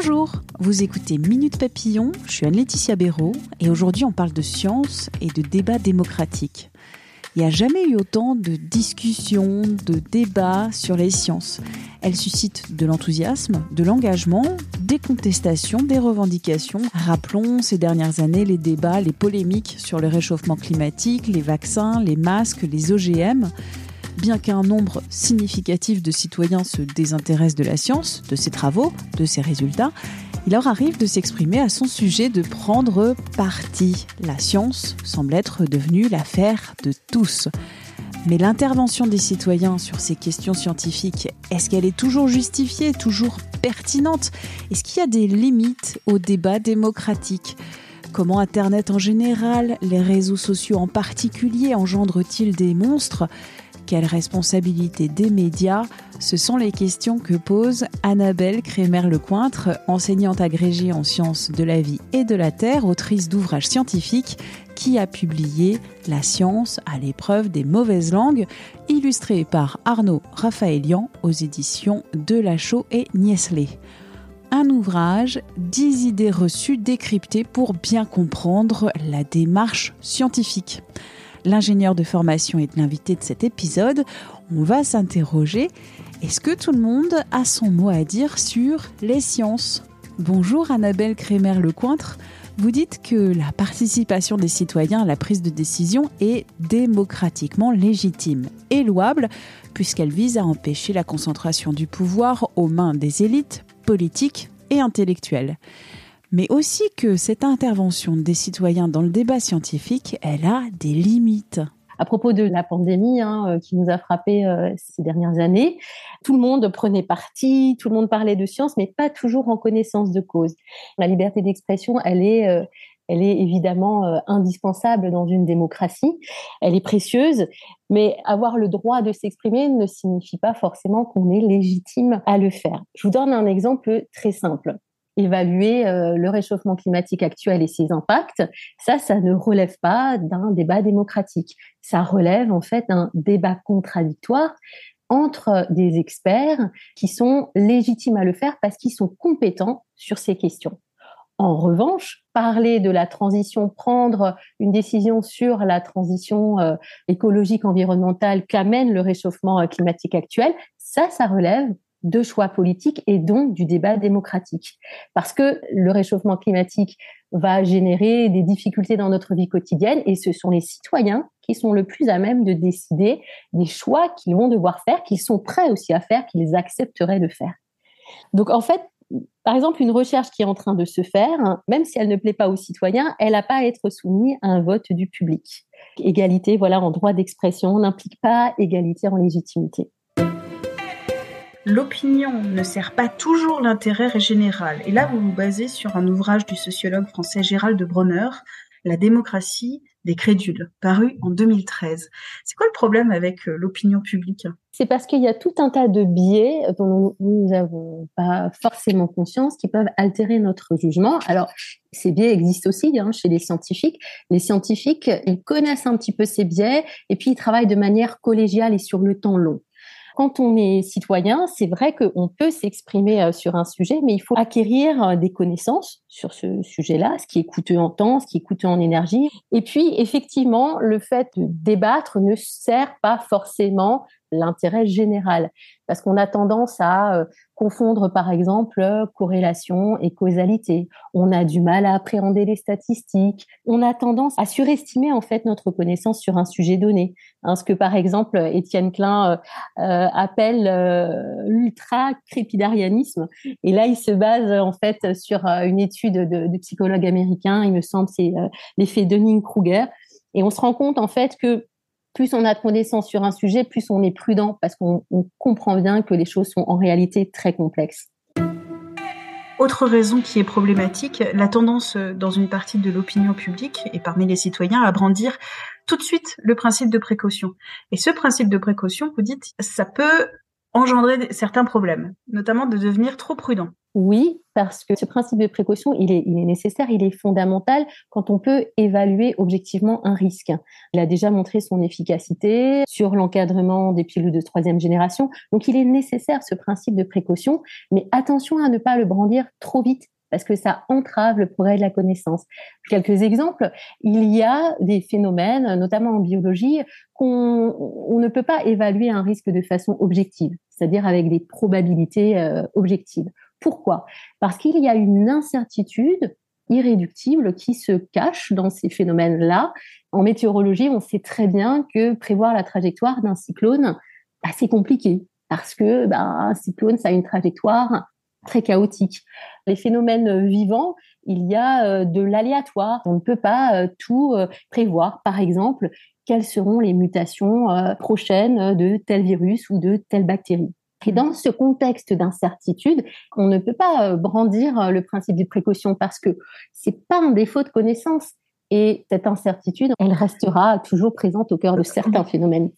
Bonjour, vous écoutez Minute Papillon, je suis Anne-Laetitia Béraud et aujourd'hui on parle de science et de débat démocratique. Il n'y a jamais eu autant de discussions, de débats sur les sciences. Elles suscitent de l'enthousiasme, de l'engagement, des contestations, des revendications. Rappelons ces dernières années les débats, les polémiques sur le réchauffement climatique, les vaccins, les masques, les OGM. Bien qu'un nombre significatif de citoyens se désintéressent de la science, de ses travaux, de ses résultats, il leur arrive de s'exprimer à son sujet, de prendre parti. La science semble être devenue l'affaire de tous. Mais l'intervention des citoyens sur ces questions scientifiques, est-ce qu'elle est toujours justifiée, toujours pertinente? Est-ce qu'il y a des limites au débat démocratique? Comment Internet en général, les réseaux sociaux en particulier, engendrent-ils des monstres? Quelle responsabilité des médias Ce sont les questions que pose Annabelle Crémer-Lecointre, enseignante agrégée en sciences de la vie et de la terre, autrice d'ouvrages scientifiques, qui a publié La science à l'épreuve des mauvaises langues, illustré par Arnaud Raphaëlian aux éditions de Lachaud et Niesley. Un ouvrage, 10 idées reçues décryptées pour bien comprendre la démarche scientifique l'ingénieur de formation est l'invité de cet épisode, on va s'interroger est-ce que tout le monde a son mot à dire sur les sciences? Bonjour Annabelle Crémer-Lecointre. Vous dites que la participation des citoyens à la prise de décision est démocratiquement légitime et louable puisqu'elle vise à empêcher la concentration du pouvoir aux mains des élites politiques et intellectuelles mais aussi que cette intervention des citoyens dans le débat scientifique, elle a des limites. À propos de la pandémie hein, euh, qui nous a frappé euh, ces dernières années, tout le monde prenait parti, tout le monde parlait de science, mais pas toujours en connaissance de cause. La liberté d'expression, elle est, euh, elle est évidemment indispensable dans une démocratie. Elle est précieuse, mais avoir le droit de s'exprimer ne signifie pas forcément qu'on est légitime à le faire. Je vous donne un exemple très simple évaluer euh, le réchauffement climatique actuel et ses impacts, ça, ça ne relève pas d'un débat démocratique. Ça relève en fait d'un débat contradictoire entre des experts qui sont légitimes à le faire parce qu'ils sont compétents sur ces questions. En revanche, parler de la transition, prendre une décision sur la transition euh, écologique environnementale qu'amène le réchauffement euh, climatique actuel, ça, ça relève de choix politiques et donc du débat démocratique. Parce que le réchauffement climatique va générer des difficultés dans notre vie quotidienne et ce sont les citoyens qui sont le plus à même de décider des choix qu'ils vont devoir faire, qu'ils sont prêts aussi à faire, qu'ils accepteraient de faire. Donc en fait, par exemple, une recherche qui est en train de se faire, même si elle ne plaît pas aux citoyens, elle n'a pas à être soumise à un vote du public. Égalité, voilà, en droit d'expression n'implique pas égalité en légitimité l'opinion ne sert pas toujours l'intérêt général. Et là, vous vous basez sur un ouvrage du sociologue français Gérald de Bronner, La démocratie des crédules, paru en 2013. C'est quoi le problème avec euh, l'opinion publique? C'est parce qu'il y a tout un tas de biais dont nous n'avons pas forcément conscience qui peuvent altérer notre jugement. Alors, ces biais existent aussi hein, chez les scientifiques. Les scientifiques, ils connaissent un petit peu ces biais et puis ils travaillent de manière collégiale et sur le temps long quand on est citoyen, c'est vrai qu'on peut s'exprimer euh, sur un sujet, mais il faut acquérir euh, des connaissances sur ce sujet-là, ce qui est coûteux en temps, ce qui est coûteux en énergie. Et puis, effectivement, le fait de débattre ne sert pas forcément l'intérêt général. Parce qu'on a tendance à euh, confondre, par exemple, corrélation et causalité. On a du mal à appréhender les statistiques. On a tendance à surestimer, en fait, notre connaissance sur un sujet donné. Hein, ce que, par exemple, Étienne Klein euh, euh, appelle l'ultra-crépidarianisme. Et là, il se base, en fait, sur une étude de, de psychologue américain, il me semble, c'est l'effet Dunning-Kruger. Et on se rend compte, en fait, que plus on a de connaissances sur un sujet, plus on est prudent parce qu'on comprend bien que les choses sont en réalité très complexes. Autre raison qui est problématique, la tendance euh, dans une partie de l'opinion publique et parmi les citoyens à brandir tout de suite le principe de précaution. Et ce principe de précaution, vous dites, ça peut engendrer certains problèmes, notamment de devenir trop prudent. Oui, parce que ce principe de précaution, il est, il est nécessaire, il est fondamental quand on peut évaluer objectivement un risque. Il a déjà montré son efficacité sur l'encadrement des pilules de troisième génération. Donc, il est nécessaire ce principe de précaution, mais attention à ne pas le brandir trop vite parce que ça entrave le progrès de la connaissance. Quelques exemples, il y a des phénomènes, notamment en biologie, qu'on on ne peut pas évaluer un risque de façon objective, c'est-à-dire avec des probabilités euh, objectives. Pourquoi? Parce qu'il y a une incertitude irréductible qui se cache dans ces phénomènes-là. En météorologie, on sait très bien que prévoir la trajectoire d'un cyclone, bah, c'est compliqué parce que bah, un cyclone, ça a une trajectoire très chaotique. Les phénomènes vivants, il y a euh, de l'aléatoire. On ne peut pas euh, tout euh, prévoir. Par exemple, quelles seront les mutations prochaines de tel virus ou de telle bactérie? Et dans ce contexte d'incertitude, on ne peut pas brandir le principe de précaution parce que c'est pas un défaut de connaissance. Et cette incertitude, elle restera toujours présente au cœur de certains phénomènes.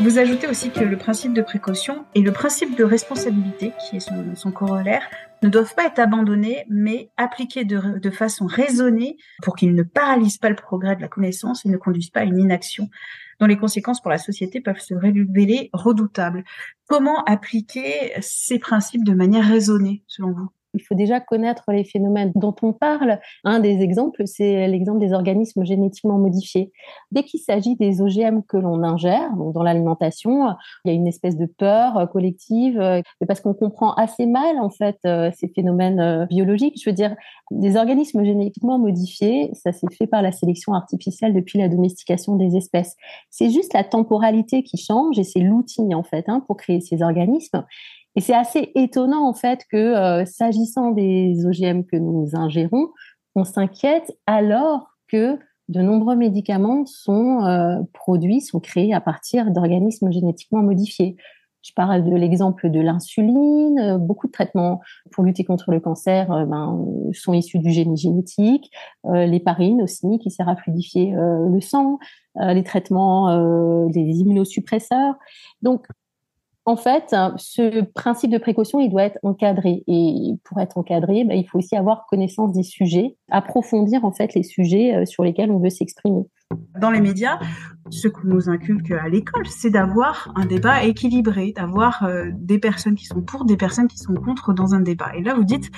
Vous ajoutez aussi que le principe de précaution et le principe de responsabilité, qui est son, corollaire, ne doivent pas être abandonnés, mais appliqués de, de façon raisonnée pour qu'ils ne paralysent pas le progrès de la connaissance et ne conduisent pas à une inaction dont les conséquences pour la société peuvent se révéler redoutables. Comment appliquer ces principes de manière raisonnée, selon vous? Il faut déjà connaître les phénomènes dont on parle. Un des exemples, c'est l'exemple des organismes génétiquement modifiés. Dès qu'il s'agit des OGM que l'on ingère, donc dans l'alimentation, il y a une espèce de peur collective, euh, parce qu'on comprend assez mal en fait euh, ces phénomènes euh, biologiques. Je veux dire, des organismes génétiquement modifiés, ça s'est fait par la sélection artificielle depuis la domestication des espèces. C'est juste la temporalité qui change et c'est l'outil en fait hein, pour créer ces organismes. Et c'est assez étonnant en fait que euh, s'agissant des OGM que nous ingérons, on s'inquiète alors que de nombreux médicaments sont euh, produits, sont créés à partir d'organismes génétiquement modifiés. Je parle de l'exemple de l'insuline. Euh, beaucoup de traitements pour lutter contre le cancer ben, sont issus du génie génétique. L'héparine aussi, qui sert à fluidifier le sang. les traitements, des immunosuppresseurs. Donc, en fait, ce principe de précaution, il doit être encadré. Et pour être encadré, ben, il faut aussi avoir connaissance des sujets, approfondir en fait les sujets euh, sur lesquels on veut s'exprimer. Dans les médias, ce qu'on nous inculque à l'école, c'est d'avoir un débat équilibré, d'avoir euh, des personnes qui sont pour, des personnes qui sont contre dans un débat. Et là, vous dites,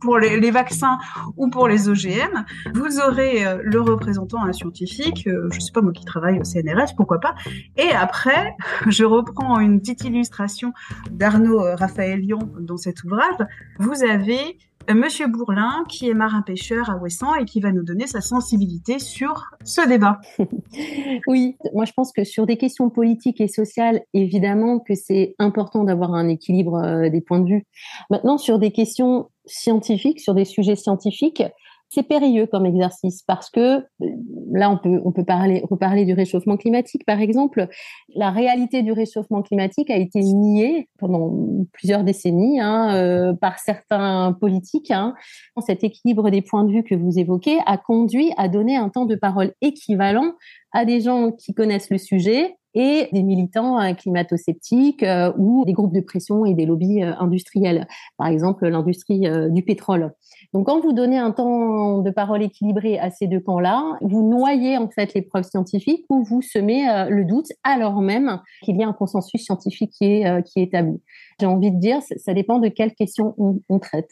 pour les, vaccins ou pour les OGM, vous aurez euh, le représentant, un scientifique, euh, je sais pas moi qui travaille au CNRS, pourquoi pas. Et après, je reprends une petite illustration d'Arnaud Raphaël Lyon dans cet ouvrage. Vous avez Monsieur Bourlin, qui est marin-pêcheur à Ouessant et qui va nous donner sa sensibilité sur ce débat. oui, moi je pense que sur des questions politiques et sociales, évidemment que c'est important d'avoir un équilibre euh, des points de vue. Maintenant, sur des questions scientifiques, sur des sujets scientifiques, c'est périlleux comme exercice parce que euh, là, on peut, on peut parler, reparler du réchauffement climatique, par exemple. La réalité du réchauffement climatique a été niée pendant plusieurs décennies hein, euh, par certains politiques. Hein. Cet équilibre des points de vue que vous évoquez a conduit à donner un temps de parole équivalent à des gens qui connaissent le sujet et des militants euh, climato-sceptiques ou des groupes de pression et des lobbies industriels, par exemple l'industrie du pétrole. Donc, quand vous donnez un temps de parole équilibré à ces deux camps-là, vous noyez en fait les preuves scientifiques ou vous semez euh, le doute alors même qu'il y a un consensus scientifique qui est, euh, qui est établi. J'ai envie de dire, ça dépend de quelles questions on, traite.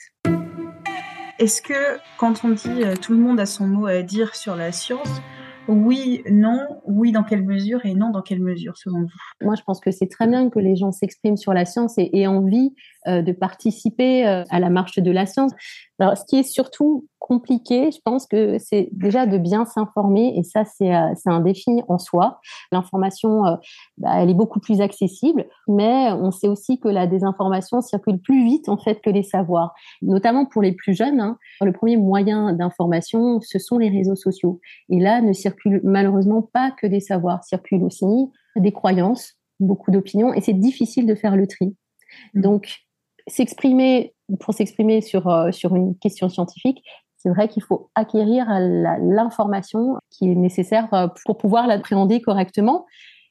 Est-ce que quand on dit euh, tout le monde a son mot à dire sur la science, oui, non, oui, dans quelle mesure et non, dans quelle mesure, selon vous? Moi, je pense que c'est très bien que les gens s'expriment sur la science et aient envie euh, de participer euh, à la marche de la science. Alors, ce qui est surtout compliqué, je pense que c'est déjà de bien s'informer et ça c'est euh, un défi en soi. L'information, euh, bah, elle est beaucoup plus accessible, mais on sait aussi que la désinformation circule plus vite en fait que les savoirs, notamment pour les plus jeunes. Hein. Le premier moyen d'information, ce sont les réseaux sociaux. Et là, ne circulent malheureusement pas que des savoirs, circulent aussi des croyances, beaucoup d'opinions, et c'est difficile de faire le tri. Mmh. Donc, s'exprimer pour s'exprimer sur euh, sur une question scientifique, c'est vrai qu'il faut acquérir l'information qui est nécessaire euh, pour pouvoir l'appréhender correctement.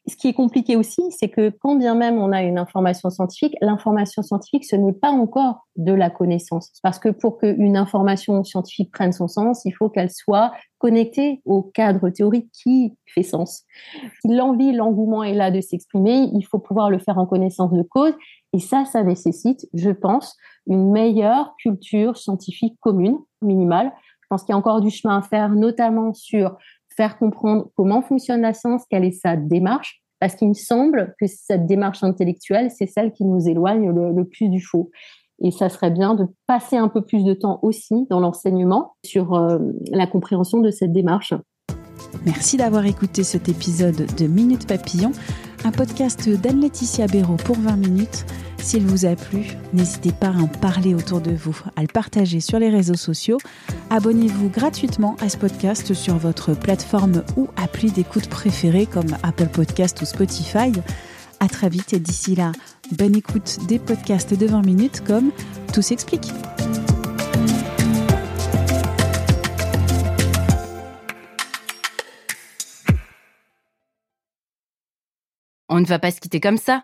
Ce qui est compliqué aussi, c'est que quand bien même on a une information scientifique, l'information scientifique, ce n'est pas encore de la connaissance. Parce que pour qu'une information scientifique prenne son sens, il faut qu'elle soit connectée au cadre théorique qui fait sens. Si l'envie, l'engouement est là de s'exprimer, il faut pouvoir le faire en connaissance de cause. Et ça, ça nécessite, je pense, une meilleure culture scientifique commune, minimale. Je pense qu'il y a encore du chemin à faire, notamment sur faire comprendre comment fonctionne la science, quelle est sa démarche, parce qu'il me semble que cette démarche intellectuelle, c'est celle qui nous éloigne le, plus du faux. Et ça serait bien de passer un peu plus de temps aussi dans l'enseignement sur euh, la compréhension de cette démarche. Merci d'avoir écouté cet épisode de Minute Papillon, un podcast d'Anne-Laetitia Béraud pour 20 minutes. S'il vous a plu, n'hésitez pas à en parler autour de vous, à le partager sur les réseaux sociaux. Abonnez-vous gratuitement à ce podcast sur votre plateforme ou appli d'écoute préférée comme Apple Podcast ou Spotify. À très vite et d'ici là, bonne écoute des podcasts de 20 minutes comme Tout s'explique. On ne va pas se quitter comme ça.